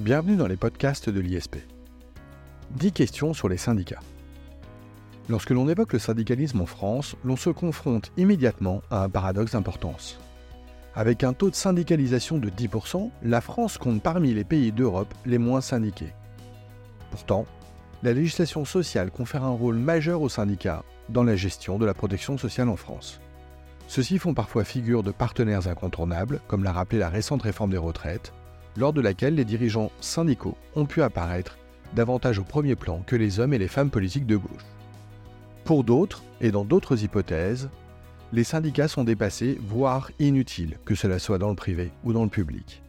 Bienvenue dans les podcasts de l'ISP. 10 questions sur les syndicats. Lorsque l'on évoque le syndicalisme en France, l'on se confronte immédiatement à un paradoxe d'importance. Avec un taux de syndicalisation de 10%, la France compte parmi les pays d'Europe les moins syndiqués. Pourtant, la législation sociale confère un rôle majeur aux syndicats dans la gestion de la protection sociale en France. Ceux-ci font parfois figure de partenaires incontournables, comme l'a rappelé la récente réforme des retraites, lors de laquelle les dirigeants syndicaux ont pu apparaître davantage au premier plan que les hommes et les femmes politiques de gauche. Pour d'autres, et dans d'autres hypothèses, les syndicats sont dépassés, voire inutiles, que cela soit dans le privé ou dans le public.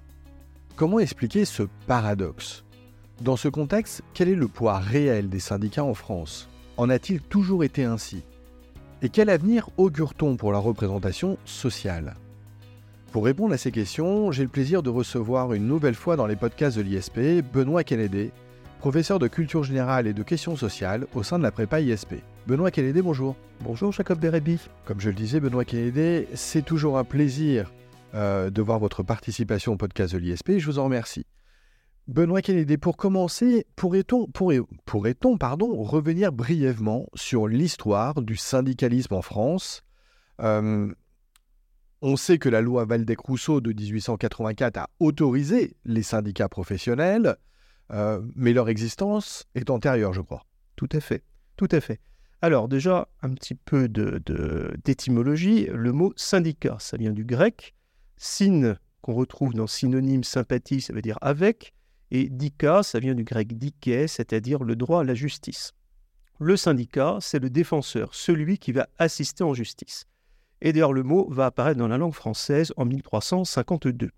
Comment expliquer ce paradoxe? Dans ce contexte, quel est le poids réel des syndicats en France? En a-t-il toujours été ainsi? Et quel avenir augure-t-on pour la représentation sociale? Pour répondre à ces questions, j'ai le plaisir de recevoir une nouvelle fois dans les podcasts de l'ISP Benoît Kennedy, professeur de culture générale et de questions sociales au sein de la prépa ISP. Benoît Kennedy, bonjour. Bonjour Jacob Bérébi. Comme je le disais, Benoît Kennedy, c'est toujours un plaisir euh, de voir votre participation au podcast de l'ISP je vous en remercie. Benoît Kennedy, pour commencer, pourrait-on pourrait, pardon, revenir brièvement sur l'histoire du syndicalisme en France? Euh, on sait que la loi Valdec-Rousseau de 1884 a autorisé les syndicats professionnels, euh, mais leur existence est antérieure, je crois. Tout à fait, tout à fait. Alors déjà, un petit peu d'étymologie. Le mot syndicat, ça vient du grec. Syn, qu'on retrouve dans synonyme sympathie, ça veut dire avec. Et dika, ça vient du grec dike, c'est-à-dire le droit à la justice. Le syndicat, c'est le défenseur, celui qui va assister en justice. Et d'ailleurs, le mot va apparaître dans la langue française en 1352.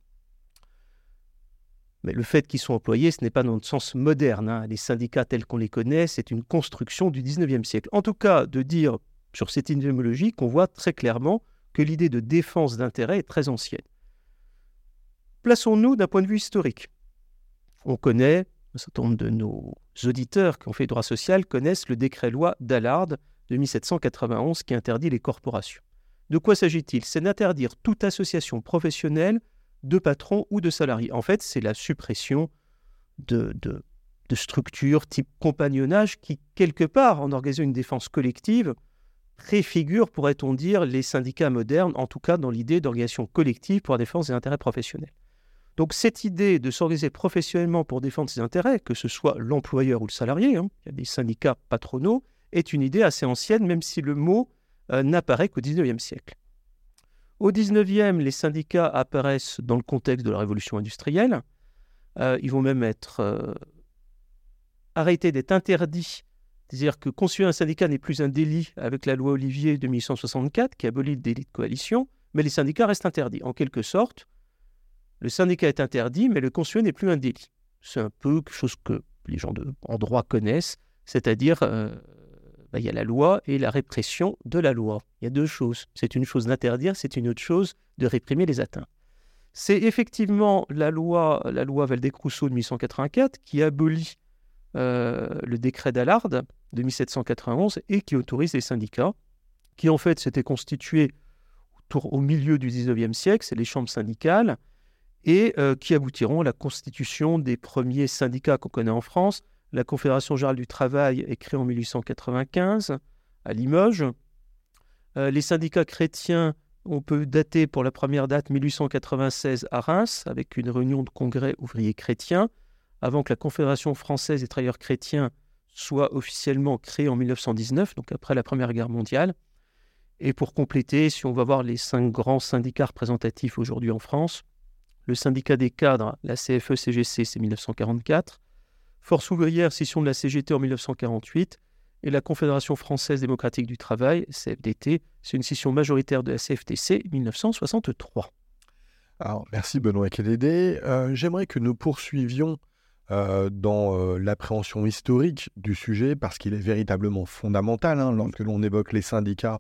Mais le fait qu'ils soient employés, ce n'est pas dans le sens moderne. Hein. Les syndicats tels qu'on les connaît, c'est une construction du 19e siècle. En tout cas, de dire sur cette idéologie qu'on voit très clairement que l'idée de défense d'intérêt est très ancienne. Plaçons-nous d'un point de vue historique. On connaît, un certain nombre de nos auditeurs qui ont fait droit social connaissent le décret-loi d'Allard de 1791 qui interdit les corporations. De quoi s'agit-il? C'est d'interdire toute association professionnelle de patrons ou de salariés. En fait, c'est la suppression de, de, structures type compagnonnage qui, quelque part, en organisant une défense collective, préfigure, pourrait-on dire, les syndicats modernes, en tout cas dans l'idée d'organisation collective pour la défense des intérêts professionnels. Donc cette idée de s'organiser professionnellement pour défendre ses intérêts, que ce soit l'employeur ou le salarié, hein, il y a des syndicats patronaux, est une idée assez ancienne, même si le mot n'apparaît qu'au XIXe siècle. Au XIXe, les syndicats apparaissent dans le contexte de la révolution industrielle. Euh, ils vont même être euh, arrêtés d'être interdits. C'est-à-dire que constituer un syndicat n'est plus un délit avec la loi Olivier de 1864 qui abolit le délit de coalition, mais les syndicats restent interdits. En quelque sorte, le syndicat est interdit, mais le constituer n'est plus un délit. C'est un peu quelque chose que les gens de, en droit connaissent, c'est-à-dire bah, il y a la loi et la répression de la loi. Il y a deux choses. C'est une chose d'interdire, c'est une autre chose de réprimer les atteintes. C'est effectivement la loi, la loi Valdec-Rousseau de 1884 qui abolit euh, le décret d'Allard de 1791 et qui autorise les syndicats, qui en fait s'étaient constitués au milieu du 19e siècle, c'est les chambres syndicales, et euh, qui aboutiront à la constitution des premiers syndicats qu'on connaît en France, la Confédération générale du travail est créée en 1895 à Limoges. Euh, les syndicats chrétiens, on peut dater pour la première date 1896 à Reims, avec une réunion de congrès ouvriers chrétiens, avant que la Confédération française des travailleurs chrétiens soit officiellement créée en 1919, donc après la Première Guerre mondiale. Et pour compléter, si on va voir les cinq grands syndicats représentatifs aujourd'hui en France, le syndicat des cadres, la CFE-CGC, c'est 1944. Force ouvrière, scission de la CGT en 1948, et la Confédération française démocratique du travail, CFDT, c'est une scission majoritaire de la CFTC 1963. Alors, merci Benoît Kédédé. Euh, j'aimerais que nous poursuivions euh, dans euh, l'appréhension historique du sujet, parce qu'il est véritablement fondamental, hein, lorsque l'on évoque les syndicats,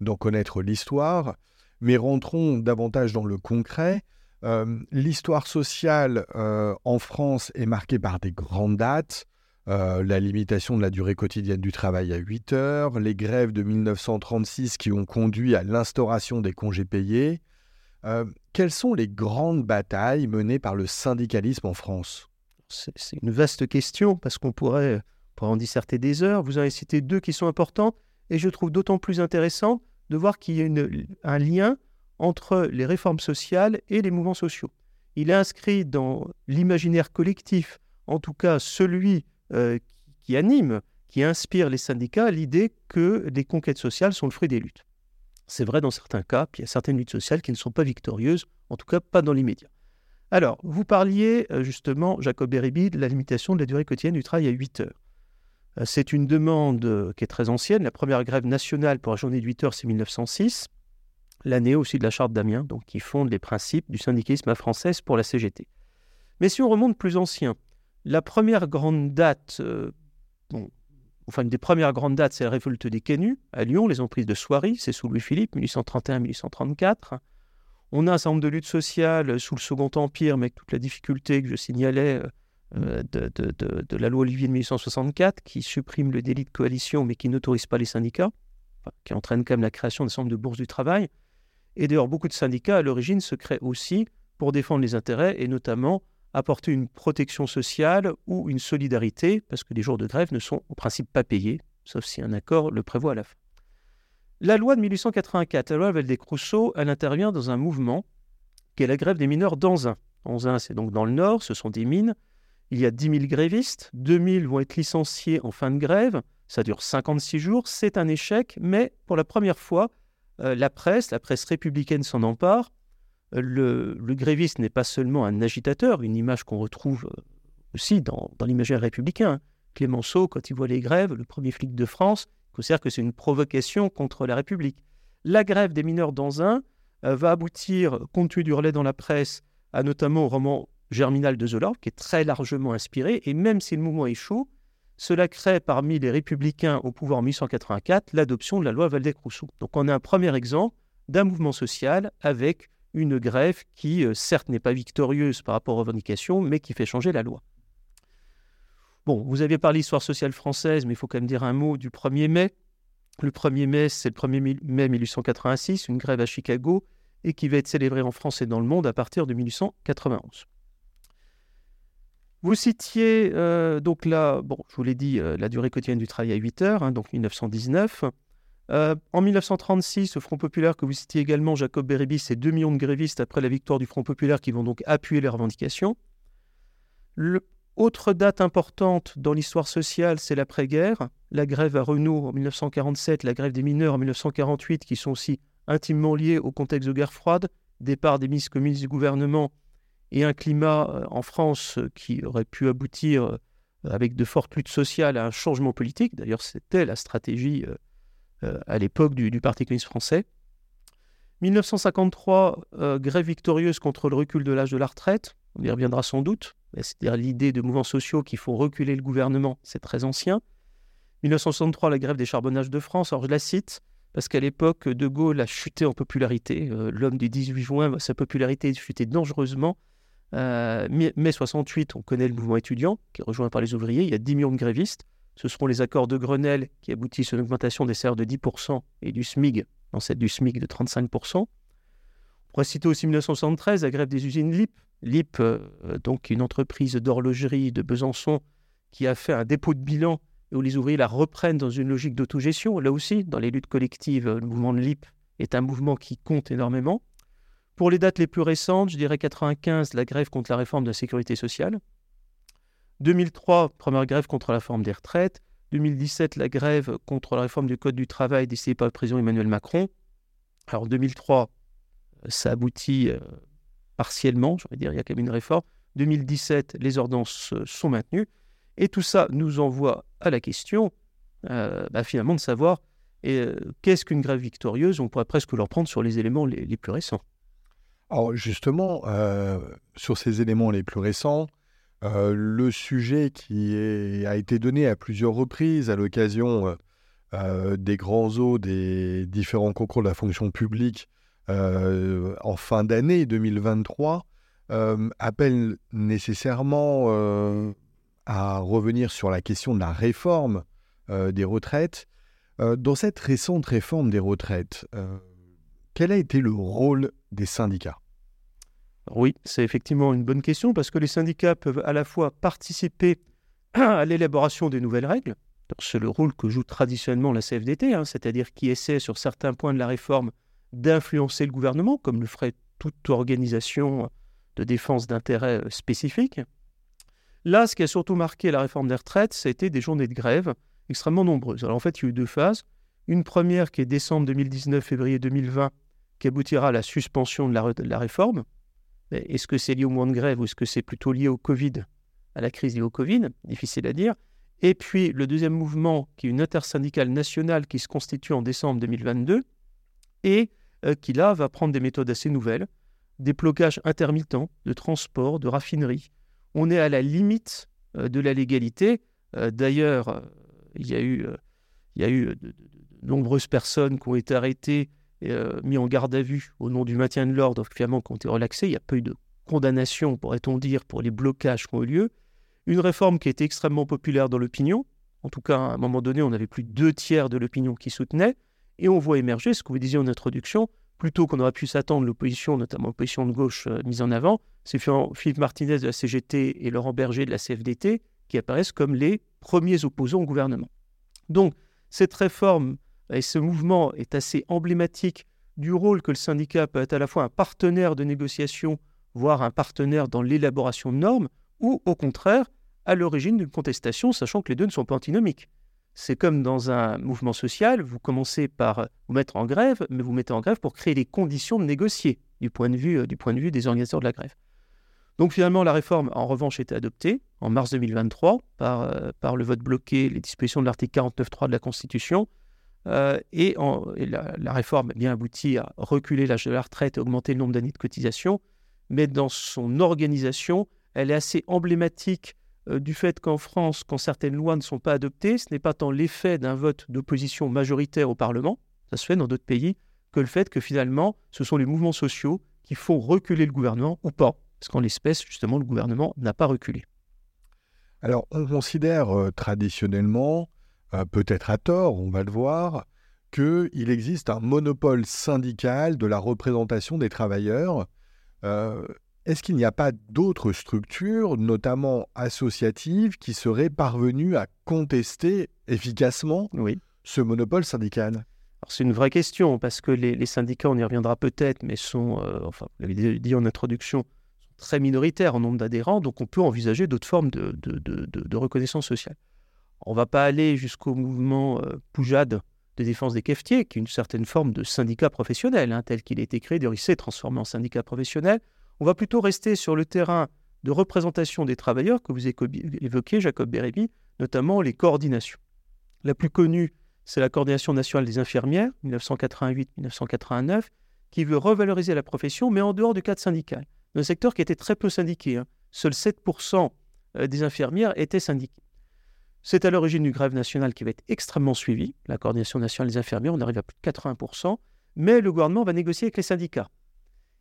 d'en connaître l'histoire, mais rentrons davantage dans le concret. Euh, l'histoire sociale euh, en France est marquée par des grandes dates. Euh, la limitation de la durée quotidienne du travail à 8 heures, les grèves de 1936 qui ont conduit à l'instauration des congés payés. quelles sont les grandes batailles menées par le syndicalisme en France? C'est une vaste question parce qu'on pourrait, pourrait en disserter des heures. Vous en avez cité deux qui sont importantes et je trouve d'autant plus intéressant de voir qu'il y a un lien entre les réformes sociales et les mouvements sociaux. Il est inscrit dans l'imaginaire collectif, en tout cas celui euh, qui anime, qui inspire les syndicats, l'idée que les conquêtes sociales sont le fruit des luttes. C'est vrai dans certains cas, puis il y a certaines luttes sociales qui ne sont pas victorieuses, en tout cas pas dans l'immédiat. Alors, vous parliez euh, justement, Jacob Beribi, de la limitation de la durée quotidienne du travail à 8 heures. Euh, c'est une demande qui est très ancienne. La première grève nationale pour la journée de 8 heures, c'est 1906. L'année aussi de la charte d'Amiens, donc qui fonde les principes du syndicalisme à française pour la CGT. Mais si on remonte plus ancien, la première grande date, bon, enfin une des premières grandes dates, c'est la révolte des Canuts à Lyon, les emprises de Soiery, c'est sous Louis-Philippe, 1831-1834. On a un certain nombre de luttes sociales sous le Second Empire, mais avec toute la difficulté que je signalais euh, de, la loi Olivier de 1864, qui supprime le délit de coalition, mais qui n'autorise pas les syndicats, qui entraîne quand même la création d'un certain nombre de bourses du travail. Et d'ailleurs, beaucoup de syndicats, à l'origine, se créent aussi pour défendre les intérêts et notamment apporter une protection sociale ou une solidarité, parce que les jours de grève ne sont au principe pas payés, sauf si un accord le prévoit à la fin. La loi de 1884, la loi Valdez-Crousseau, elle intervient dans un mouvement qui est la grève des mineurs d'Anzin. Anzin, c'est donc dans le nord, ce sont des mines. Il y a 10 000 grévistes, 2 000 vont être licenciés en fin de grève, ça dure 56 jours, c'est un échec, mais pour la première fois, la presse, la presse républicaine s'en empare, le, gréviste n'est pas seulement un agitateur, une image qu'on retrouve euh, aussi dans, l'imaginaire républicain. Clémenceau, quand il voit les grèves, le premier flic de France, considère que c'est une provocation contre la République. La grève des mineurs dans un euh, va aboutir, compte tenu du relais dans la presse, à notamment au roman Germinal de Zola, qui est très largement inspiré, et même si le mouvement chaud, cela crée parmi les républicains au pouvoir en 1884 l'adoption de la loi Valdez-Rousseau. Donc on a un premier exemple d'un mouvement social avec une grève qui, euh, certes, n'est pas victorieuse par rapport aux revendications, mais qui fait changer la loi. Bon, vous aviez parlé d'histoire sociale française, mais il faut quand même dire un mot du 1er mai. Le 1er mai, c'est le 1er mai 1886, une grève à Chicago, et qui va être célébrée en France et dans le monde à partir de 1891. Vous citiez euh, donc là, bon, je vous l'ai dit, euh, la durée quotidienne du travail à 8 heures, hein, donc 1919. Euh, en 1936, le Front populaire que vous citiez également, Jacob Beribi, c'est 2 millions de grévistes après la victoire du Front populaire qui vont donc appuyer les revendications. autre date importante dans l'histoire sociale, c'est l'après-guerre. La grève à Renault en 1947, la grève des mineurs en 1948, qui sont aussi intimement liées au contexte de guerre froide, départ des ministres communistes du gouvernement et un climat euh, en France qui aurait pu aboutir euh, avec de fortes luttes sociales à un changement politique. D'ailleurs, c'était la stratégie euh, à l'époque du, Parti communiste français. 1953, euh, grève victorieuse contre le recul de l'âge de la retraite. On y reviendra sans doute. C'est-à-dire l'idée de mouvements sociaux qui font reculer le gouvernement, c'est très ancien. 1963, la grève des charbonnages de France. Alors je la cite parce qu'à l'époque, De Gaulle a chuté en popularité. Euh, l'homme du 18 juin, sa popularité a chuté dangereusement. Mai 68, on connaît le mouvement étudiant qui est rejoint par les ouvriers. Il y a 10 millions de grévistes. Ce seront les accords de Grenelle qui aboutissent à une augmentation des salaires de 10% et du SMIG, dans cette du SMIG de 35%. On pourrait citer aussi 1973 la grève des usines LIP. LIP, euh, donc une entreprise d'horlogerie de Besançon qui a fait un dépôt de bilan et où les ouvriers la reprennent dans une logique d'autogestion. Là aussi, dans les luttes collectives, le mouvement de LIP est un mouvement qui compte énormément. Pour les dates les plus récentes, je dirais 95, la grève contre la réforme de la sécurité sociale. 2003, première grève contre la réforme des retraites. 2017, la grève contre la réforme du Code du travail décidée par le président Emmanuel Macron. Alors 2003, ça aboutit euh, partiellement, je vais dire, il y a quand même une réforme. 2017, les ordonnances euh, sont maintenues. Et tout ça nous envoie à la question, euh, bah, finalement, de savoir qu'est-ce qu'une grève victorieuse? On pourrait presque leur prendre sur les éléments les plus récents. Alors justement, sur ces éléments les plus récents, euh, le sujet qui a été donné à plusieurs reprises à l'occasion euh, euh, des grands eaux des différents concours de la fonction publique en fin d'année 2023 appelle nécessairement à revenir sur la question de la réforme des retraites. dans cette récente réforme des retraites, quel a été le rôle des syndicats? Oui, c'est effectivement une bonne question parce que les syndicats peuvent à la fois participer à l'élaboration des nouvelles règles, c'est le rôle que joue traditionnellement la CFDT, hein, c'est-à-dire qui essaie sur certains points de la réforme d'influencer le gouvernement, comme le ferait toute organisation de défense d'intérêts euh, spécifiques. Là, ce qui a surtout marqué la réforme des retraites, c'était des journées de grève extrêmement nombreuses. Alors en fait, il y a eu deux phases. Une première qui est décembre 2019, février 2020, qui aboutira à la suspension de la, de réforme. Est-ce que c'est lié au mouvement de grève ou est-ce que c'est plutôt lié au Covid, à la crise liée au Covid? Difficile à dire. Et puis le deuxième mouvement, qui est une intersyndicale nationale qui se constitue en décembre 2022 et euh, qui là va prendre des méthodes assez nouvelles, des blocages intermittents de transport, de raffinerie. On est à la limite euh, de la légalité. Euh, d'ailleurs, il y a eu, il y a eu de, nombreuses personnes qui ont été arrêtées et mises en garde à vue au nom du maintien de l'ordre, finalement, qui ont été relaxées. Il n'y a pas eu de condamnation, pourrait-on dire, pour les blocages qui ont eu lieu. Une réforme qui était extrêmement populaire dans l'opinion. En tout cas, à un moment donné, on avait plus de deux tiers de l'opinion qui soutenait. Et on voit émerger ce que vous disiez en introduction, plutôt qu'on aurait pu s'attendre l'opposition, notamment l'opposition de gauche euh, mise en avant, c'est Philippe Martinez de la CGT et Laurent Berger de la CFDT qui apparaissent comme les premiers opposants au gouvernement. Donc, cette réforme et ce mouvement est assez emblématique du rôle que le syndicat peut être à la fois un partenaire de négociation, voire un partenaire dans l'élaboration de normes, ou au contraire à l'origine d'une contestation, sachant que les deux ne sont pas antinomiques. C'est comme dans un mouvement social, vous commencez par vous mettre en grève, mais vous mettez en grève pour créer les conditions de négocier du point de vue, euh, du point de vue des organisateurs de la grève. Donc finalement, la réforme, en revanche, été adoptée en mars 2023 par, euh, par le vote bloqué, les dispositions de l'article 49.3 de la Constitution. Euh, et, la, réforme a bien abouti à reculer l'âge de la retraite et augmenter le nombre d'années de cotisation. Mais dans son organisation, elle est assez emblématique euh, du fait qu'en France, quand certaines lois ne sont pas adoptées, ce n'est pas tant l'effet d'un vote d'opposition majoritaire au Parlement, ça se fait dans d'autres pays, que le fait que finalement, ce sont les mouvements sociaux qui font reculer le gouvernement ou pas. Parce qu'en l'espèce, justement, le gouvernement n'a pas reculé. Alors, on considère euh, traditionnellement, peut-être à tort, on va le voir, qu'il existe un monopole syndical de la représentation des travailleurs. Est-ce qu'il n'y a pas d'autres structures, notamment associatives, qui seraient parvenues à contester efficacement ce monopole syndical? C'est une vraie question parce que les, syndicats, on y reviendra peut-être, mais sont, euh, enfin, vous l'avez dit en introduction, très minoritaires en nombre d'adhérents, donc on peut envisager d'autres formes de, reconnaissance sociale. On ne va pas aller jusqu'au mouvement euh, Poujade de défense des cafetiers, qui est une certaine forme de syndicat professionnel, hein, tel qu'il a été créé, d'ailleurs il s'est transformé en syndicat professionnel. On va plutôt rester sur le terrain de représentation des travailleurs que vous évoquez, Jacob Bérébi, notamment les coordinations. La plus connue, c'est la Coordination nationale des infirmières, 1988-1989, qui veut revaloriser la profession, mais en dehors du cadre syndical. Dans un secteur qui était très peu syndiqué. Hein. Seuls 7% euh, des infirmières étaient syndiquées. C'est à l'origine du grève nationale qui va être extrêmement suivi. La Coordination nationale des infirmières, on arrive à plus de 80%, mais le gouvernement va négocier avec les syndicats.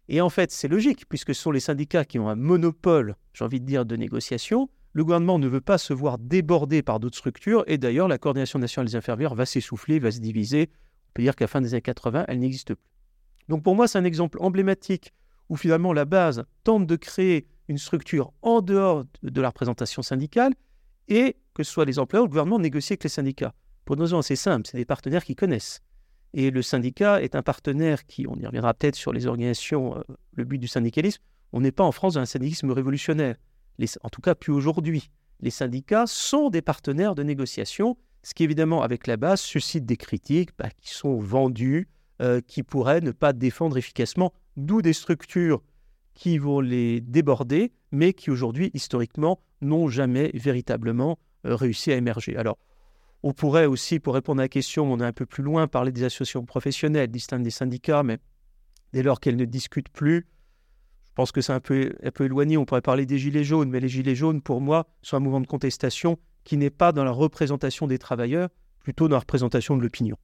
Et en fait, c'est logique, puisque ce sont les syndicats qui ont un monopole, j'ai envie de dire, de négociation. Le gouvernement ne veut pas se voir débordé par d'autres structures, et d'ailleurs, la coordination nationale des infirmières va s'essouffler, va se diviser. On peut dire qu'à la fin des années 80, elle n'existe plus. Donc pour moi, c'est un exemple emblématique où finalement la base tente de créer une structure en dehors de la représentation syndicale, et que ce soit les employeurs ou le gouvernement négocie avec les syndicats. Pour une raison assez simple, c'est des partenaires qui connaissent. Et le syndicat est un partenaire qui, on y reviendra peut-être sur les organisations, euh, le but du syndicalisme, on n'est pas en France dans un syndicalisme révolutionnaire. en tout cas, plus aujourd'hui. Les syndicats sont des partenaires de négociation, ce qui évidemment, avec la base, suscite des critiques bah, qui sont vendues, euh, qui pourraient ne pas défendre efficacement, d'où des structures qui vont les déborder, mais qui aujourd'hui, historiquement, n'ont jamais véritablement euh, réussi à émerger. Alors, on pourrait aussi, pour répondre à la question, on est un peu plus loin, parler des associations professionnelles distinctes des syndicats, mais dès lors qu'elles ne discutent plus, je pense que c'est un peu, un peu éloigné. On pourrait parler des Gilets jaunes, mais les Gilets jaunes, pour moi, sont un mouvement de contestation qui n'est pas dans la représentation des travailleurs, plutôt dans la représentation de l'opinion.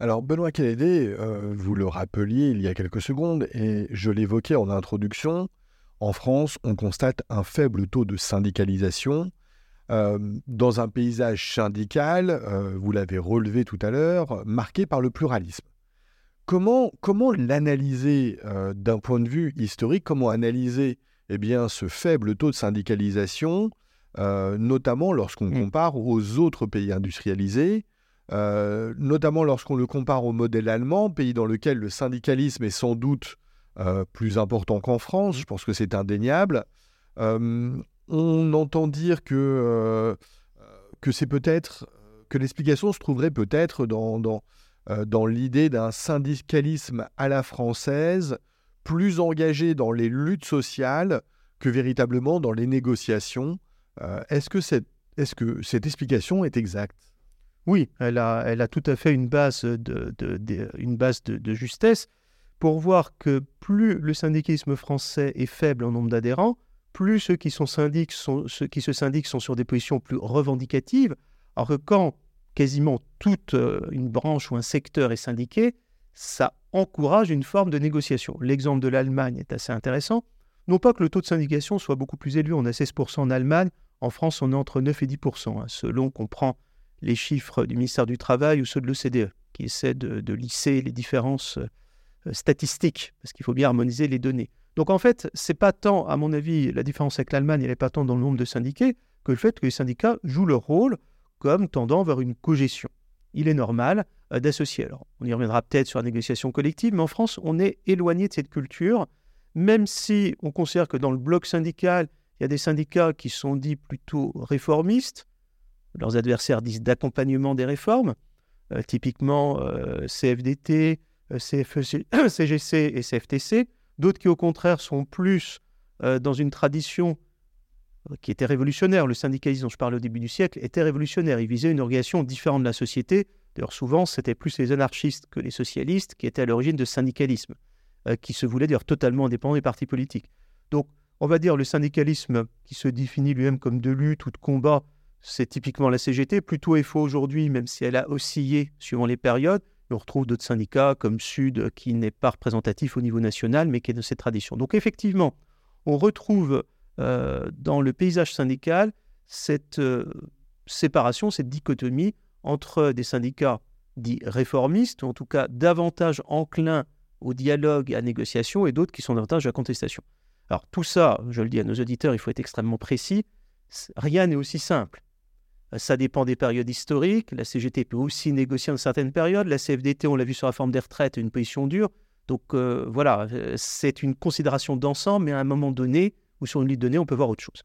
Alors, Benoît Kélédé, euh, vous le rappeliez il y a quelques secondes, et je l'évoquais en introduction, en France, on constate un faible taux de syndicalisation, euh, dans un paysage syndical, euh, vous l'avez relevé tout à l'heure, marqué par le pluralisme. comment, comment l'analyser euh, d'un point de vue historique? Comment analyser eh bien, ce faible taux de syndicalisation, notamment lorsqu'on Mm. compare aux autres pays industrialisés, notamment lorsqu'on le compare au modèle allemand, pays dans lequel le syndicalisme est sans doute plus important qu'en France, je pense que c'est indéniable. Euh, on entend dire que, euh, que c'est peut-être que l'explication se trouverait peut-être dans, dans, euh, dans l'idée d'un syndicalisme à la française, plus engagé dans les luttes sociales que véritablement dans les négociations. Euh, est-ce, que cette, est-ce que cette explication est exacte? Oui, elle a, elle a tout à fait une base de, de- une base de justesse pour voir que plus le syndicalisme français est faible en nombre d'adhérents, plus ceux qui, se syndiquent sont sur des positions plus revendicatives, alors que quand quasiment toute euh, une branche ou un secteur est syndiqué, ça encourage une forme de négociation. L'exemple de l'Allemagne est assez intéressant. Non pas que le taux de syndication soit beaucoup plus élevé, on a 16% en Allemagne, en France on est entre 9 et 10%, hein, selon qu'on prend les chiffres du ministère du Travail ou ceux de l'OCDE, qui essaient de, de lisser les différences euh, statistiques, parce qu'il faut bien harmoniser les données. Donc en fait, c'est pas tant, à mon avis, la différence avec l'Allemagne, elle n'est pas tant dans le nombre de syndiqués, que le fait que les syndicats jouent leur rôle comme tendant vers une cogestion. Il est normal euh, d'associer. Alors, on y reviendra peut-être sur la négociation collective, mais en France, on est éloigné de cette culture, même si on considère que dans le bloc syndical, il y a des syndicats qui sont dits plutôt réformistes, leurs adversaires disent d'accompagnement des réformes, euh, typiquement euh, CFDT, euh, CGC et CFTC, d'autres qui au contraire sont plus euh, dans une tradition euh, qui était révolutionnaire. Le syndicalisme dont je parlais au début du siècle était révolutionnaire. Il visait une organisation différente de la société. D'ailleurs, souvent, c'était plus les anarchistes que les socialistes qui étaient à l'origine de syndicalisme, euh, qui se voulaient d'ailleurs totalement indépendants des partis politiques. Donc, on va dire le syndicalisme qui se définit lui-même comme de lutte ou de combat, c'est typiquement la CGT. Plutôt FO aujourd'hui, même si elle a oscillé suivant les périodes. On retrouve d'autres syndicats comme Sud, qui n'est pas représentatif au niveau national, mais qui est de cette tradition. Donc effectivement, on retrouve euh, dans le paysage syndical cette euh, séparation, cette dichotomie entre des syndicats dits réformistes, ou en tout cas davantage enclins au dialogue et à négociation, et d'autres qui sont davantage à la contestation. Alors tout ça, je le dis à nos auditeurs, il faut être extrêmement précis. Rien n'est aussi simple. Euh, Ça dépend des périodes historiques. La CGT peut aussi négocier en certaines périodes. La CFDT, on l'a vu sur la forme des retraites, a une position dure. Donc euh, voilà, euh, c'est une considération d'ensemble, mais à un moment donné, ou sur une liste de données, on peut voir autre chose.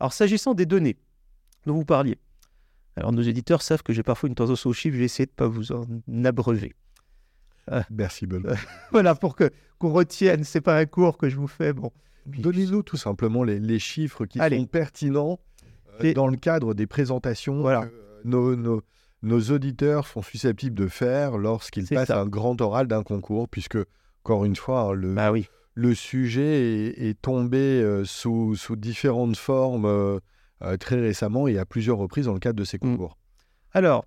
Alors s'agissant des données dont vous parliez, alors nos éditeurs savent que j'ai parfois une tendance aux chiffres, je vais essayer de ne pas vous en abreuver. Merci, Benoît. Voilà, pour que qu'on retienne, c'est pas un cours que je vous fais. Bon, Donnez-nous tout simplement les, les chiffres qui Allez. sont pertinents dans le cadre des présentations Voilà. que euh, nos, nos- nos auditeurs sont susceptibles de faire lorsqu'ils passent ça. un grand oral d'un concours, puisque, encore une fois, hein, le, bah oui. le sujet est, est tombé euh, sous, sous différentes formes euh, très récemment et à plusieurs reprises dans le cadre de ces Mm. concours. Alors,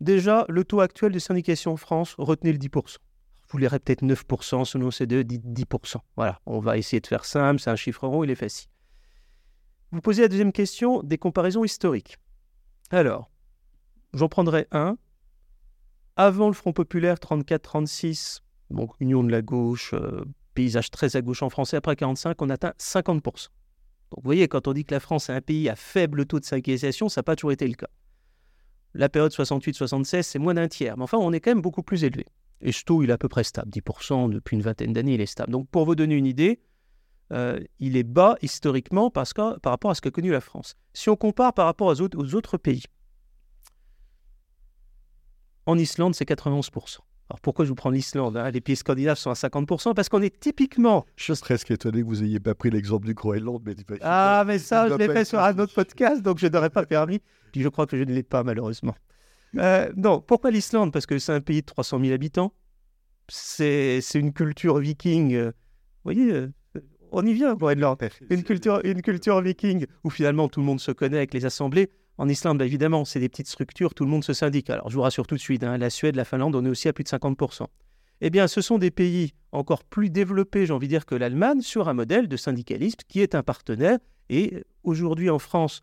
déjà, le taux actuel de syndication en France, retenez le 10%. Vous lirez peut-être 9% selon l'OCDE, dit 10%. Voilà, on va essayer de faire simple, c'est un chiffre rond, il est facile. Vous posez la deuxième question, des comparaisons historiques. Alors, j'en prendrai un. Avant le Front populaire 34-36, donc union de la gauche, euh, paysage très à gauche en français, après 45, on atteint 50%. Donc vous voyez, quand on dit que la France est un pays à faible taux de syndicalisation, ça n'a pas toujours été le cas. La période 68-76, c'est moins d'un tiers. Mais enfin, on est quand même beaucoup plus élevé. Et ce taux, il est à peu près stable. 10% depuis une vingtaine d'années, il est stable. Donc, pour vous donner une idée, euh, il est bas historiquement parce que, par rapport à ce qu'a connu la France. Si on compare par rapport aux autres, aux autres pays, en Islande, c'est 91%. Alors, pourquoi je vous prends l'Islande hein? Les pays scandinaves sont à 50% parce qu'on est typiquement... Je suis presque étonné que vous n'ayez pas pris l'exemple du Groenland, mais Ah, mais ça, je l'ai fait sur un autre podcast, donc je n'aurais pas permis. Puis je crois que je ne l'ai pas, malheureusement. Euh, non, pourquoi l'Islande? Parce que c'est un pays de 300 000 habitants. C'est c'est une culture viking. euh, vous voyez, euh, on y vient, Groenland. Une culture, une culture viking où finalement tout le monde se connaît avec les assemblées. En Islande, bah, évidemment, c'est des petites structures, tout le monde se syndique. Alors, je vous rassure tout de suite, hein, la Suède, la Finlande, on est aussi à plus de 50%. Eh bien, ce sont des pays encore plus développés, j'ai envie de dire, que l'Allemagne, sur un modèle de syndicalisme qui est un partenaire. Et aujourd'hui, en France,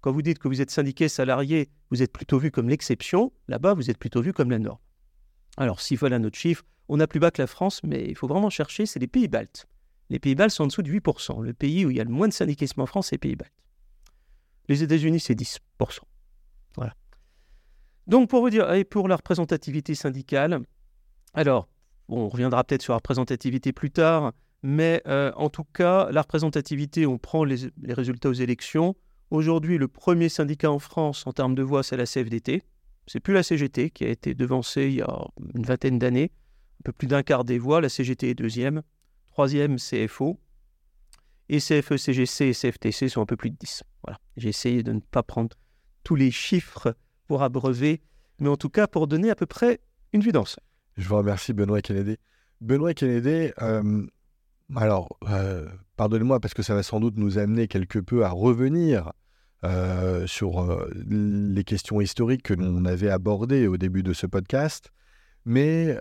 quand vous dites que vous êtes syndiqué, salarié, vous êtes plutôt vu comme l'exception. Là-bas, vous êtes plutôt vu comme la norme. Alors, si voilà notre chiffre, on a plus bas que la France, mais il faut vraiment chercher, c'est les pays baltes. Les pays baltes sont en dessous de 8%. Le pays où il y a le moins de syndicalisme en France, c'est les pays baltes. Les États-Unis, c'est 10%. Voilà. Donc, pour vous dire, et pour la représentativité syndicale, alors, on reviendra peut-être sur la représentativité plus tard, mais euh, en tout cas, la représentativité, on prend les, résultats aux élections. Aujourd'hui, le premier syndicat en France en termes de voix, c'est la CFDT. C'est plus la CGT qui a été devancée il y a une vingtaine d'années, un peu plus d'un quart des voix. La CGT est deuxième. Troisième, CFO. Et CFE, CGC et CFTC sont un peu plus de 10. Voilà. J'ai essayé de ne pas prendre tous les chiffres pour abreuver, mais en tout cas pour donner à peu près une vue. Je vous remercie, Benoît Kennedy. Benoît Kennedy, euh, alors, euh, pardonnez-moi parce que ça va sans doute nous amener quelque peu à revenir euh, sur les questions historiques que l'on avait abordées au début de ce podcast, mais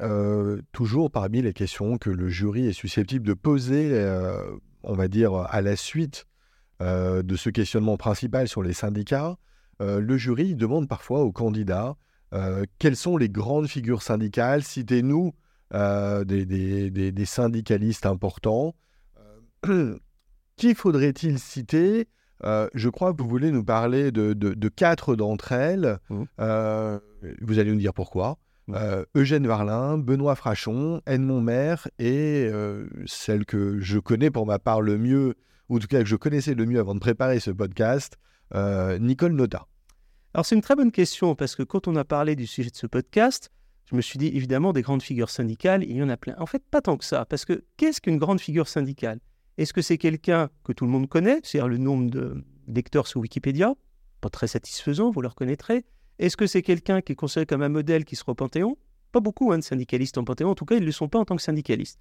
toujours parmi les questions que le jury est susceptible de poser, on va dire, à la suite de ce questionnement principal sur les syndicats, le jury demande parfois aux candidats quelles sont les grandes figures syndicales, citez-nous des, syndicalistes importants. Qui faudrait-il citer euh, Je crois que vous voulez nous parler de, quatre d'entre elles. Mmh. vous allez nous dire pourquoi. Mmh. Eugène Varlin, Benoît Frachon, Edmond Maire et celle que je connais pour ma part le mieux, ou en tout cas que je connaissais le mieux avant de préparer ce podcast, Nicole Nota. Alors c'est une très bonne question parce que quand on a parlé du sujet de ce podcast, je me suis dit, évidemment, des grandes figures syndicales, il y en a plein. En fait, pas tant que ça, parce que qu'est-ce qu'une grande figure syndicale? Est-ce que c'est quelqu'un que tout le monde connaît, c'est-à-dire le nombre de lecteurs sur Wikipédia? Pas très satisfaisant, vous le reconnaîtrez. Est-ce que c'est quelqu'un qui est considéré comme un modèle qui sera au Panthéon? Pas beaucoup hein, de syndicalistes en Panthéon, en tout cas, ils ne le sont pas en tant que syndicalistes.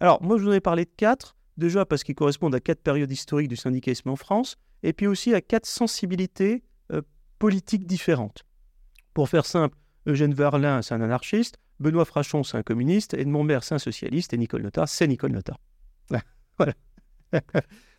Alors, moi, je vous en ai parlé de quatre, déjà parce qu'ils correspondent à quatre périodes historiques du syndicalisme en France, et puis aussi à quatre sensibilités euh, politiques différentes. Pour faire simple, Eugène Verlin, c'est un anarchiste. Benoît Frachon, c'est un communiste. Edmond Baird, c'est un socialiste. Et Nicole Nota, c'est Nicole Nota. voilà.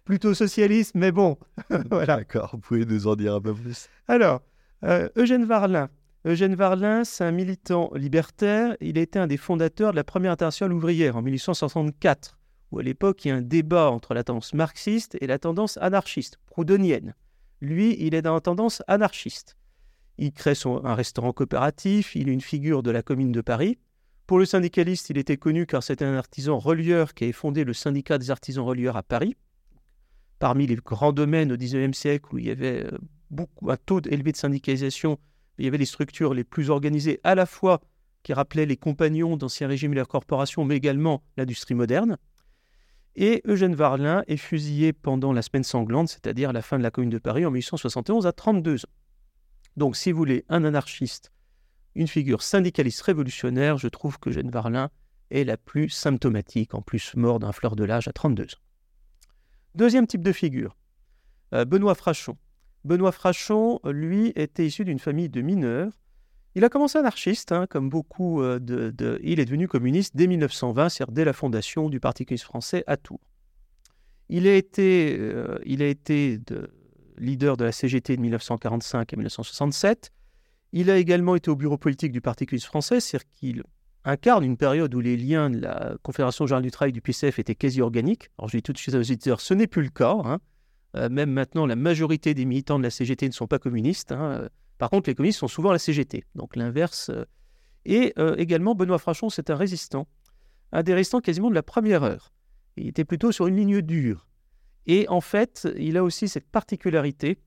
Plutôt socialiste, mais bon. voilà. D'accord, vous pouvez nous en dire un peu plus. Alors, euh, Eugène Varlin. Eugène Varlin, c'est un militant libertaire. Il été un des fondateurs de la première internationale ouvrière en 1864, où à l'époque il y a un débat entre la tendance marxiste et la tendance anarchiste, proudhonienne. Lui, il est dans la tendance anarchiste. Il crée son, un restaurant coopératif, il est une figure de la commune de Paris. Pour le syndicaliste, il était connu car c'était un artisan relieur qui avait fondé le syndicat des artisans relieurs à Paris. Parmi les grands domaines au XIXe siècle où il y avait euh, un taux élevé de syndicalisation, il y avait les structures les plus organisées à la fois qui rappelaient les compagnons d'anciens régimes et leurs corporations, mais également l'industrie moderne. Et Eugène Varlin est fusillé pendant la semaine sanglante, c'est-à-dire la fin de la Commune de Paris en 1871 à 32 ans. Donc, si vous voulez un anarchiste, une figure syndicaliste révolutionnaire, je trouve que Jeanne Varlin est la plus symptomatique, en plus mort d'un fleur de l'âge à 32 ans. Deuxième type de figure, euh, Benoît Frachon. Benoît Frachon, lui, était issu d'une famille de mineurs. Il a commencé anarchiste, hein, comme beaucoup euh, de, Il est devenu communiste dès 1920, c'est-à-dire dès la fondation du Parti communiste français à Tours. Il a été, euh, il a été de, leader de la CGT de 1945 à 1967. Il a également été au bureau politique du Parti communiste français, c'est-à-dire qu'il incarne une période où les liens de la Confédération générale du travail du PCF étaient quasi organiques. Alors je dis tout de suite aux auditeurs, ce n'est plus le cas. Hein. Euh, même maintenant, la majorité des militants de la CGT ne sont pas communistes. Hein. Par contre, les communistes sont souvent la CGT, donc l'inverse. Euh. Et euh, également, Benoît Frachon, c'est un résistant, un des résistants quasiment de la première heure. Il était plutôt sur une ligne dure. Et en fait, il a aussi cette particularité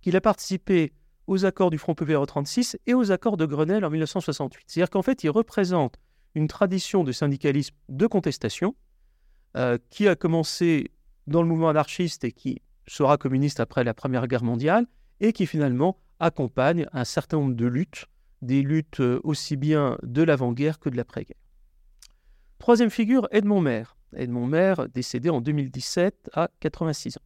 qu'il a participé aux accords du Front Populaire 36 et aux accords de Grenelle en 1968. C'est-à-dire qu'en fait, il représente une tradition de syndicalisme de contestation qui a commencé dans le mouvement anarchiste et qui sera communiste après la Première Guerre mondiale et qui finalement accompagne un certain nombre de luttes, des luttes euh, aussi bien de l'avant-guerre que de l'après-guerre. Troisième figure, Edmond Maire. Edmond Maire, décédé en 2017 à 86 ans.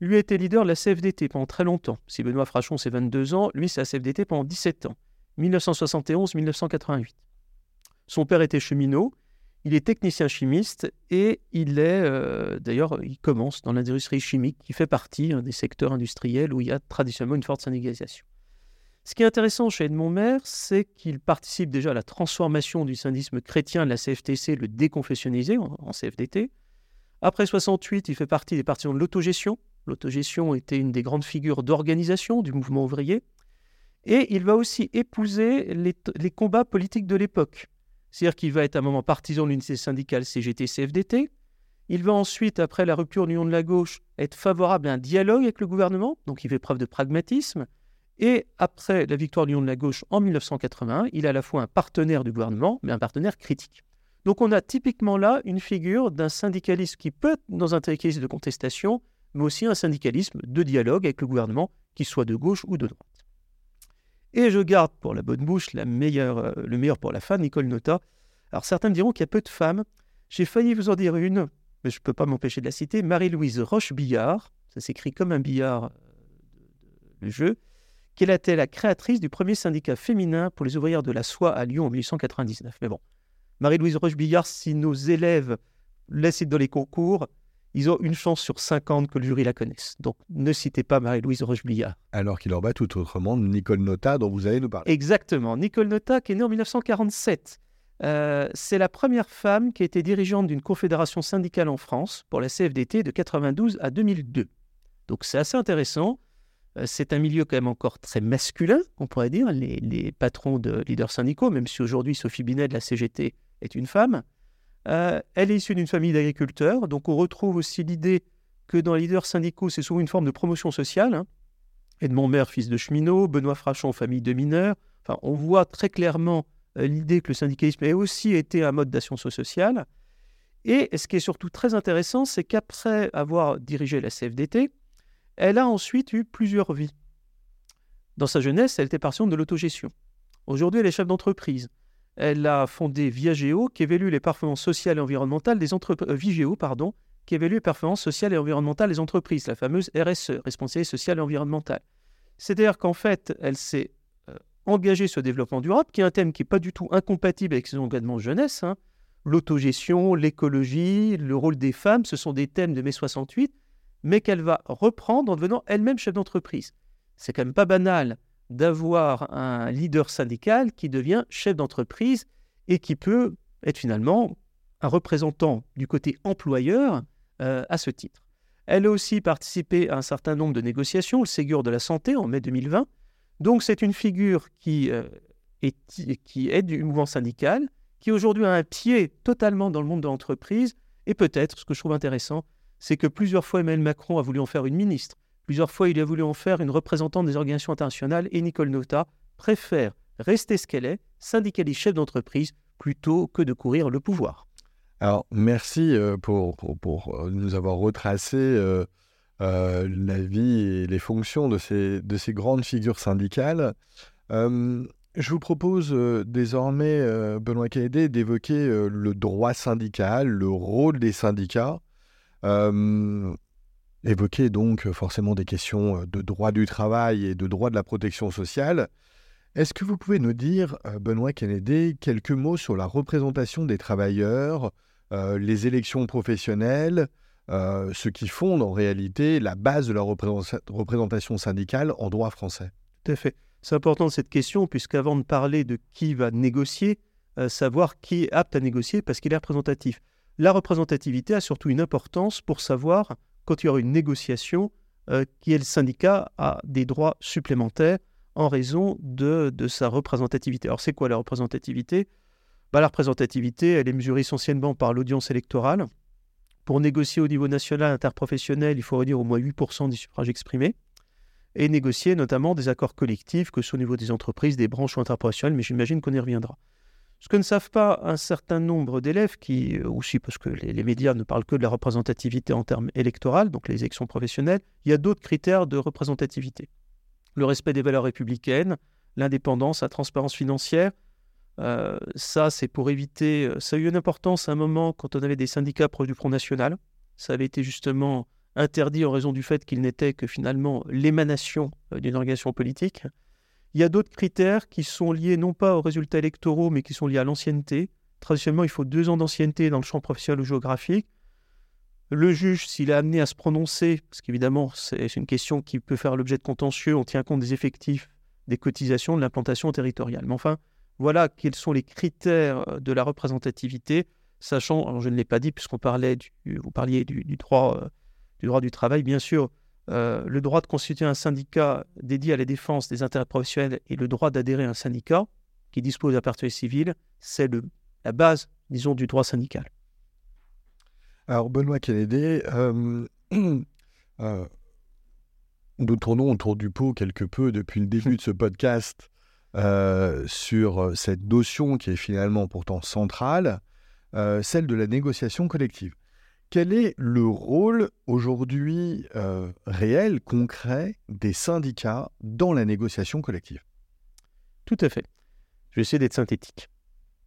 Lui a été leader de la CFDT pendant très longtemps. Si Benoît Frachon, c'est 22 ans, lui, c'est la CFDT pendant 17 ans, 1971-1988. Son père était cheminot, il est technicien chimiste et il est, euh, d'ailleurs, il commence dans l'industrie chimique qui fait partie des secteurs industriels où il y a traditionnellement une forte syndicalisation. Ce qui est intéressant chez Edmond Maire, c'est qu'il participe déjà à la transformation du syndisme chrétien de la CFTC, le déconfessionnalisé en, CFDT. Après 68, il fait partie des partisans de l'autogestion. L'autogestion était une des grandes figures d'organisation du mouvement ouvrier. Et il va aussi épouser les combats politiques de l'époque. C'est-à-dire qu'il va être un moment partisan de l'unité syndicale CGT-CFDT. Il va ensuite, après la rupture de l'Union de la gauche, être favorable à un dialogue avec le gouvernement, donc il fait preuve de pragmatisme. Et après la victoire de l'Union de la gauche en 1981, il est à la fois un partenaire du gouvernement, mais un partenaire critique. Donc on a typiquement là une figure d'un syndicalisme qui peut être dans un syndicalisme de contestation, mais aussi un syndicalisme de dialogue avec le gouvernement, qu'il soit de gauche ou de droite. Et je garde pour la bonne bouche la meilleure, euh, le meilleur pour la fin, Nicole Nota. Alors certains me diront qu'il y a peu de femmes. J'ai failli vous en dire une, mais je ne peux pas m'empêcher de la citer. Marie-Louise Roche-Billard, ça s'écrit comme un billard, euh, le jeu, qui était la créatrice du premier syndicat féminin pour les ouvrières de la soie à Lyon en 1899. Mais bon, Marie-Louise Roche-Billard, si nos élèves laissent dans les concours, ils ont une chance sur 50 que le jury la connaisse. Donc ne citez pas Marie-Louise Rochebliard. Alors qu'il en va tout autrement de Nicole Nota dont vous allez nous parler. Exactement. Nicole Nota qui est née en 1947. Euh, c'est la première femme qui a été dirigeante d'une confédération syndicale en France pour la CFDT de 92 à 2002. Donc c'est assez intéressant. Euh, c'est un milieu quand même encore très masculin, on pourrait dire. Les, les patrons de leaders syndicaux, même si aujourd'hui Sophie Binet de la CGT est une femme, euh, elle est issue d'une famille d'agriculteurs, donc on retrouve aussi l'idée que dans les leaders syndicaux, c'est souvent une forme de promotion sociale. Hein. Edmond Maire, fils de cheminot, Benoît Frachon, famille de mineurs. Enfin, on voit très clairement euh, l'idée que le syndicalisme ait aussi été un mode d'ascension sociale. Et ce qui est surtout très intéressant, c'est qu'après avoir dirigé la CFDT, elle a ensuite eu plusieurs vies. Dans sa jeunesse, elle était patiente de l'autogestion. Aujourd'hui, elle est chef d'entreprise elle a fondé Viageo, qui évalue les performances sociales et environnementales des entreprises. Euh, Vigeo, pardon, qui évalue les performances sociales et environnementales des entreprises, la fameuse RSE, responsabilité sociale et environnementale. C'est-à-dire qu'en fait, elle s'est euh, engagée sur le développement durable, qui est un thème qui n'est pas du tout incompatible avec ses engagements jeunesse. Hein. L'autogestion, l'écologie, le rôle des femmes, ce sont des thèmes de mai 68, mais qu'elle va reprendre en devenant elle-même chef d'entreprise. C'est quand même pas banal d'avoir un leader syndical qui devient chef d'entreprise et qui peut être finalement un représentant du côté employeur euh, à ce titre. Elle a aussi participé à un certain nombre de négociations, le Ségur de la Santé en mai 2020. Donc c'est une figure qui, euh, est, qui est du mouvement syndical, qui aujourd'hui a un pied totalement dans le monde de l'entreprise. Et peut-être, ce que je trouve intéressant, c'est que plusieurs fois Emmanuel Macron a voulu en faire une ministre. Plusieurs fois, il a voulu en faire une représentante des organisations internationales et Nicole Nota préfère rester ce qu'elle est, syndicaliste chef d'entreprise, plutôt que de courir le pouvoir. Alors, merci euh, pour, euh, nous avoir retracé euh, la vie et les fonctions de ces, de ces grandes figures syndicales. je vous propose désormais, Benoît Caédé, d'évoquer le droit syndical, le rôle des syndicats évoquer donc euh, forcément des questions euh, de droit du travail et de droit de la protection sociale. Est-ce que vous pouvez nous dire, euh, Benoît Kennedy, quelques mots sur la représentation des travailleurs, les élections professionnelles, ce qui fonde en réalité la base de la représentation syndicale en droit français? Tout à fait. C'est important cette question, puisqu'avant de parler de qui va négocier, savoir qui est apte à négocier parce qu'il est représentatif. La représentativité a surtout une importance pour savoir quand il y aura une négociation, euh, qui est le syndicat a des droits supplémentaires en raison de, sa représentativité. Alors c'est quoi la représentativité? Bah, La représentativité, elle est mesurée essentiellement par l'audience électorale. Pour négocier au niveau national interprofessionnel, il faut redire au moins 8% des suffrages exprimés. Et négocier notamment des accords collectifs, que ce soit au niveau des entreprises, des branches ou interprofessionnelles, mais j'imagine qu'on y reviendra. Ce que ne savent pas un certain nombre d'élèves, qui euh, aussi parce que les, médias ne parlent que de la représentativité en termes électoraux, donc les élections professionnelles, il y a d'autres critères de représentativité. Le respect des valeurs républicaines, l'indépendance, la transparence financière, euh, ça c'est pour éviter, euh, ça a eu une importance à un moment quand on avait des syndicats proches du Front National, ça avait été justement interdit en raison du fait qu'il n'était que finalement l'émanation d'une organisation politique. Il y a d'autres critères qui sont liés non pas aux résultats électoraux, mais qui sont liés à l'ancienneté. Traditionnellement, il faut deux ans d'ancienneté dans le champ professionnel ou géographique. Le juge, s'il est amené à se prononcer, parce qu'évidemment, c'est une question qui peut faire l'objet de contentieux, on tient compte des effectifs des cotisations de l'implantation territoriale. Mais enfin, voilà quels sont les critères euh, de la représentativité, sachant, je ne l'ai pas dit puisqu'on parlait du, vous parliez du, droit, euh, du droit du travail, bien sûr, euh, le droit de constituer un syndicat dédié à la défense des intérêts professionnels et le droit d'adhérer à un syndicat qui dispose d'un parti civil, c'est la base, disons, du droit syndical. Alors, Benoît Kennedy, nous tournons autour du pot quelque peu depuis le début de ce podcast euh, sur euh, cette notion qui est finalement pourtant centrale, euh, celle de la négociation collective. Quel est le rôle aujourd'hui réel, concret, des syndicats dans la négociation collective? Tout à fait. Je vais essayer d'être synthétique.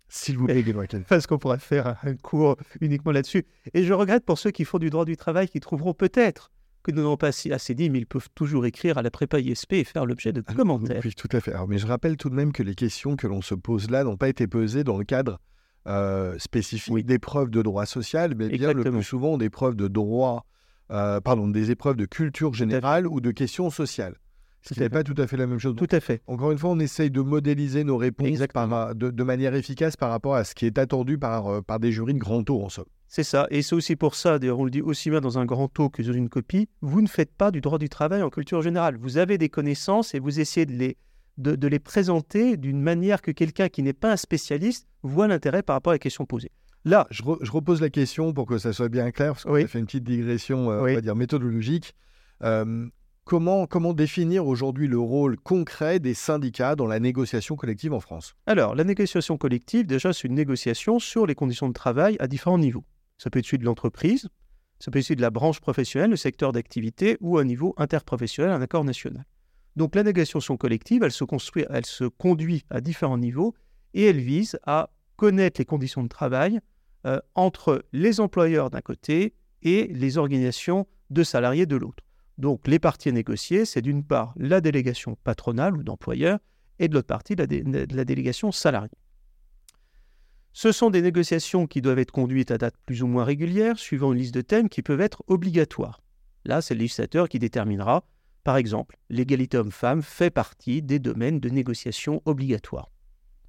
S'il vous plaît, Parce qu'on pourrait faire un cours uniquement là-dessus. Et je regrette pour ceux qui font du droit du travail qui trouveront peut-être que nous n'avons pas assez dit, mais ils peuvent toujours écrire à la prépa ISP et faire l'objet de ah, commentaires. Oui, tout à fait. mais je rappelle tout de même que les questions que l'on se pose là n'ont pas été posées dans le cadre euh, spécifique d'épreuves de droit social, mais bien le plus souvent des preuves de droit, euh, pardon, des épreuves de culture générale ou de questions sociales. Ce n'est pas tout à fait la même chose. Tout à fait. Encore une fois, on essaye de modéliser nos réponses de, manière efficace par rapport à ce qui est attendu par, euh, par des jurys de grand taux, en somme. C'est ça. Et c'est aussi pour ça, d'ailleurs, on le dit aussi bien dans un grand taux que dans une copie, vous ne faites pas du droit du travail en culture générale. Vous avez des connaissances et vous essayez de les, de, les présenter d'une manière que quelqu'un qui n'est pas un spécialiste voit l'intérêt par rapport à la question posée. Là, je, repose la question pour que ça soit bien clair, parce qu'on a fait une petite digression, euh, on va dire, méthodologique. Euh, comment, comment définir aujourd'hui le rôle concret des syndicats dans la négociation collective en France? Alors, la négociation collective, déjà, c'est une négociation sur les conditions de travail à différents niveaux. Ça peut être celui de l'entreprise, ça peut être celui de la branche professionnelle, le secteur d'activité ou à niveau interprofessionnel, un accord national. Donc la négociation collective, elle se, construit, elle se conduit à différents niveaux et elle vise à connaître les conditions de travail euh, entre les employeurs d'un côté et les organisations de salariés de l'autre. Donc les parties à négocier, c'est d'une part la délégation patronale ou d'employeurs et de l'autre partie la, la délégation salariée. Ce sont des négociations qui doivent être conduites à date plus ou moins régulière, suivant une liste de thèmes qui peuvent être obligatoires. Là, c'est le législateur qui déterminera. Par exemple, l'égalité homme-femme fait partie des domaines de négociation obligatoires.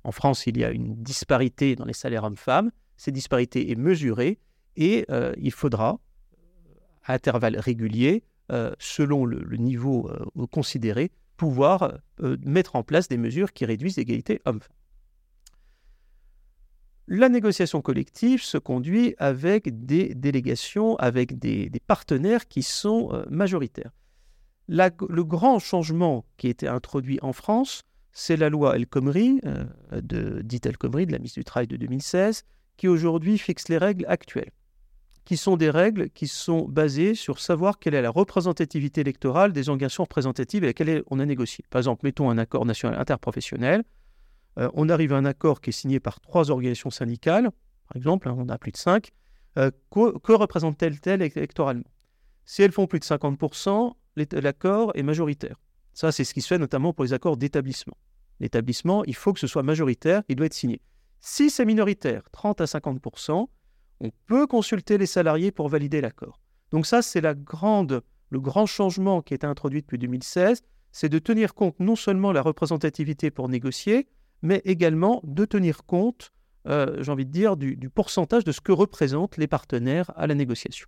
En France, il y a une disparité dans les salaires hommes-femmes. Cette disparité est mesurée et euh, il faudra, à intervalles réguliers, euh, selon le, niveau euh, considéré, pouvoir mettre en place des mesures qui réduisent l'égalité homme-femme. La négociation collective se conduit avec des délégations, avec des, partenaires qui sont euh, le grand changement qui a été introduit en France, c'est la loi El Khomri, euh, de, dite El Khomri, de la mise du Travail de 2016, qui aujourd'hui fixe les règles actuelles, qui sont des règles qui sont basées sur savoir quelle est la représentativité électorale des organisations représentatives avec lesquelles on a négocié. Par exemple, mettons un accord national interprofessionnel euh, on arrive à un accord qui est signé par trois organisations syndicales, par exemple, hein, on a plus de cinq, euh, que, représentent-elles elles électoralement? Si elles font plus de 50%, l'accord est majoritaire. Ça, c'est ce qui se fait notamment pour les accords d'établissement. L'établissement, il faut que ce soit majoritaire, il doit être signé. Si c'est minoritaire, 30 à 50%, on peut consulter les salariés pour valider l'accord. Donc ça, c'est le grand changement qui a été introduit depuis 2016, c'est de tenir compte non seulement de la représentativité pour négocier, mais également de tenir compte, euh, j'ai envie de dire, du, pourcentage de ce que représentent les partenaires à la négociation.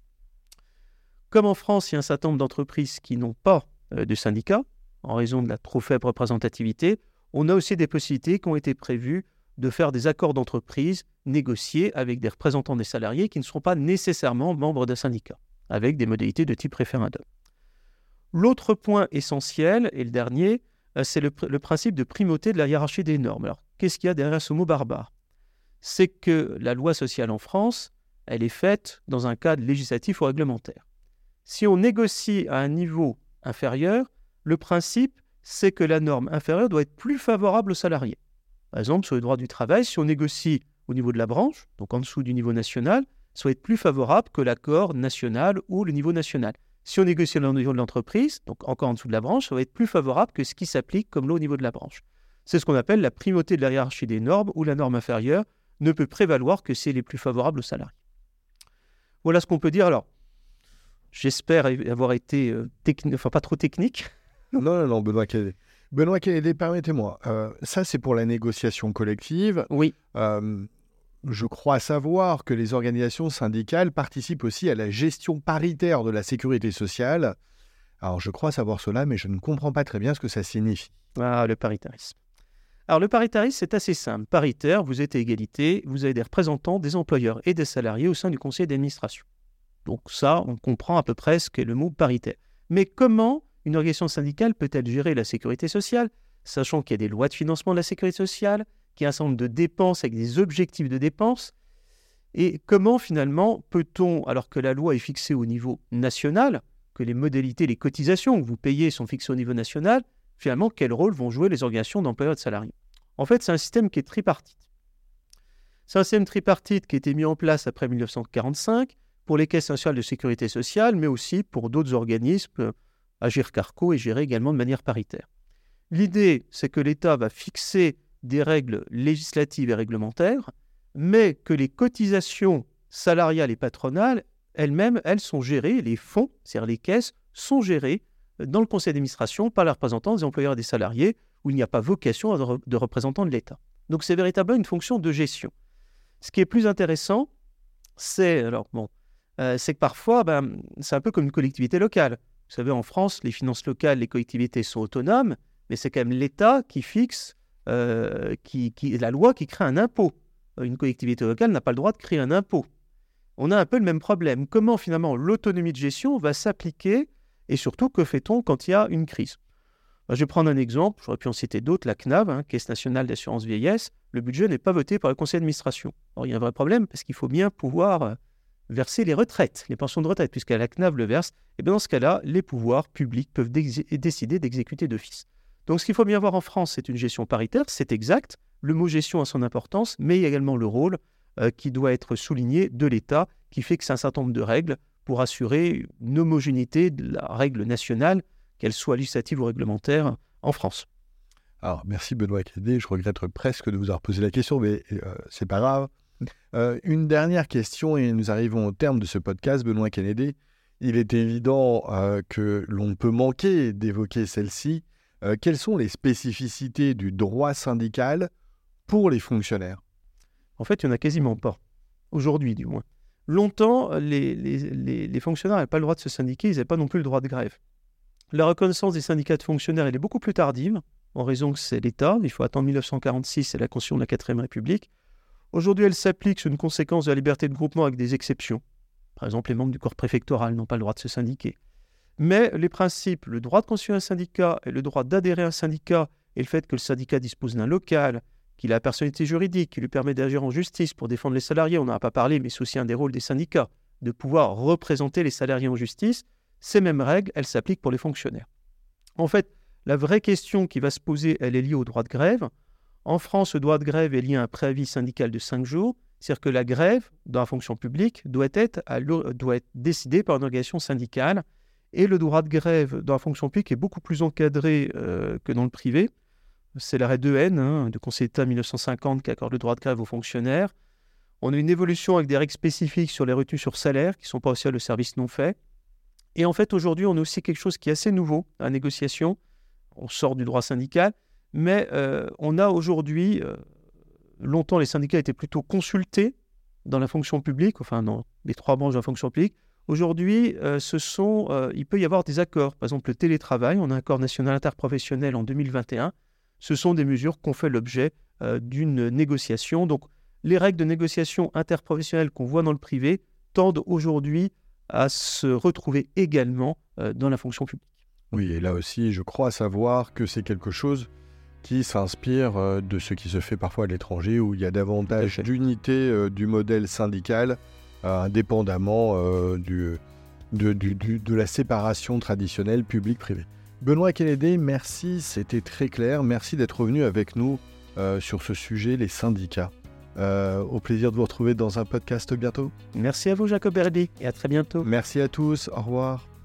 Comme en France, il y a un certain nombre d'entreprises qui n'ont pas euh, de syndicat, en raison de la trop faible représentativité, on a aussi des possibilités qui ont été prévues de faire des accords d'entreprise négociés avec des représentants des salariés qui ne seront pas nécessairement membres d'un syndicat, avec des modalités de type référendum. L'autre point essentiel, et le dernier, euh, c'est le, principe de primauté de la hiérarchie des normes. Alors, qu'est-ce qu'il y a derrière ce mot barbare? C'est que la loi sociale en France, elle est faite dans un cadre législatif ou réglementaire. Si on négocie à un niveau inférieur, le principe, c'est que la norme inférieure doit être plus favorable aux salariés. Par exemple, sur le droit du travail, si on négocie au niveau de la branche, donc en dessous du niveau national, ça doit être plus favorable que l'accord national ou le niveau national. Si on négocie au niveau de l'entreprise, donc encore en dessous de la branche, ça va être plus favorable que ce qui s'applique comme l'eau au niveau de la branche. C'est ce qu'on appelle la primauté de la hiérarchie des normes, où la norme inférieure ne peut prévaloir que si elle est plus favorable aux salariés. Voilà ce qu'on peut dire. Alors, j'espère avoir été euh, enfin pas trop technique. Non, non, non, Benoît, Benoît Kennedy, permettez-moi, euh, ça c'est pour la négociation collective. Oui. Euh, je crois savoir que les organisations syndicales participent aussi à la gestion paritaire de la sécurité sociale. Alors je crois savoir cela, mais je ne comprends pas très bien ce que ça signifie. Ah, le paritarisme. Alors le paritarisme, c'est assez simple. Paritaire, vous êtes à égalité, vous avez des représentants des employeurs et des salariés au sein du conseil d'administration. Donc ça, on comprend à peu près ce qu'est le mot paritaire. Mais comment une organisation syndicale peut-elle gérer la sécurité sociale, sachant qu'il y a des lois de financement de la sécurité sociale, qu'il y a un certain nombre de dépenses avec des objectifs de dépenses Et comment finalement peut-on, alors que la loi est fixée au niveau national, que les modalités, les cotisations que vous payez sont fixées au niveau national, finalement, quel rôle vont jouer les organisations d'employeurs et de salariés? En fait, c'est un système qui est tripartite. C'est un système tripartite qui a été mis en place après 1945 pour les caisses nationales de sécurité sociale, mais aussi pour d'autres organismes Agir Carco est géré également de manière paritaire. L'idée, c'est que l'État va fixer des règles législatives et réglementaires, mais que les cotisations salariales et patronales, elles-mêmes, elles sont gérées, les fonds, c'est-à-dire les caisses, sont gérées dans le conseil d'administration par les représentants des employeurs et des salariés, où il n'y a pas vocation de représentants de l'État. Donc c'est véritablement une fonction de gestion. Ce qui est plus intéressant, c'est alors bon, euh, c'est que parfois, ben, c'est un peu comme une collectivité locale. Vous savez, en France, les finances locales, les collectivités sont autonomes, mais c'est quand même l'État qui fixe euh, qui, la loi qui crée un impôt. Une collectivité locale n'a pas le droit de créer un impôt. On a un peu le même problème. Comment finalement l'autonomie de gestion va s'appliquer et surtout que fait-on quand il y a une crise? Bah, Je vais prendre un exemple, j'aurais pu en citer d'autres, la CNAV, hein, Caisse nationale d'assurance vieillesse, le budget n'est pas voté par le conseil d'administration. Alors il y a un vrai problème parce qu'il faut bien pouvoir euh, verser les retraites, les pensions de retraite, puisque la CNAV le verse, et bien dans ce cas-là, les pouvoirs publics peuvent décider d'exécuter d'office. Donc ce qu'il faut bien voir en France, c'est une gestion paritaire, c'est exact, le mot gestion a son importance, mais il y a également le rôle euh, qui doit être souligné de l'État, qui c'est un certain nombre de règles pour assurer une homogénéité de la règle nationale, qu'elle soit législative ou réglementaire, en France. Alors, merci Benoît Kédé. Je regrette presque de vous avoir posé la question, mais euh, c'est pas grave. Euh, une dernière question et nous arrivons au terme de ce podcast, Benoît Kennedy. Il est évident euh, que l'on peut manquer d'évoquer celle-ci. Euh, quelles sont les spécificités du droit syndical pour les fonctionnaires? En fait, il n'y en a quasiment pas. Aujourd'hui, du moins. Longtemps, les, fonctionnaires n'avaient pas le droit de se syndiquer, ils n'avaient pas non plus le droit de grève. La reconnaissance des syndicats de fonctionnaires elle est beaucoup plus tardive, en raison que c'est l'État. Il faut attendre 1946, c'est la Constitution de la 4ème République. Aujourd'hui, elle s'applique sur une conséquence de la liberté de groupement avec des exceptions. Par exemple, les membres du corps préfectoral n'ont pas le droit de se syndiquer. Mais les principes, le droit de constituer un syndicat et le droit d'adhérer à un syndicat et le fait que le syndicat dispose d'un local, qu'il a la personnalité juridique, qui lui permet d'agir en justice pour défendre les salariés, on n'en a pas parlé, mais c'est aussi un des rôles des syndicats, de pouvoir représenter les salariés en justice, ces mêmes règles, elles s'appliquent pour les fonctionnaires. En fait, la vraie question qui va se poser, elle est liée au droit de grève. En France, le droit de grève est lié à un préavis syndical de 5 jours. C'est-à-dire que la grève dans la fonction publique doit être, décidée par une organisation syndicale. Et le droit de grève dans la fonction publique est beaucoup plus encadré euh, que dans le privé. C'est l'arrêt 2N hein, de Conseil d'État 1950 qui accorde le droit de grève aux fonctionnaires. On a une évolution avec des règles spécifiques sur les retenues sur salaire qui ne sont pas aussi le service non fait. Et en fait, aujourd'hui, on a aussi quelque chose qui est assez nouveau à la négociation. On sort du droit syndical, mais euh, on a aujourd'hui, euh, longtemps les syndicats étaient plutôt consultés dans la fonction publique, enfin dans les trois branches de la fonction publique. Aujourd'hui, euh, ce il peut y avoir des accords. Par exemple, le télétravail, on a un accord national interprofessionnel en 2021. Ce sont des mesures qui ont fait l'objet d'une négociation. Donc, les règles de négociation interprofessionnelle qu'on voit dans le privé tendent aujourd'hui à se retrouver également dans la fonction publique. Oui, et là aussi, je crois savoir que c'est quelque chose qui s'inspire euh, de ce qui se fait parfois à l'étranger, où il y a davantage d'unité euh, du modèle syndical, euh, indépendamment du, de, la séparation traditionnelle public-privé. Benoît Kennedy, merci, c'était très clair. Merci d'être revenu avec nous sur ce sujet, les syndicats. au plaisir de vous retrouver dans un podcast bientôt. Merci à vous, Jacob Berdy, et à très bientôt. Merci à tous, au revoir.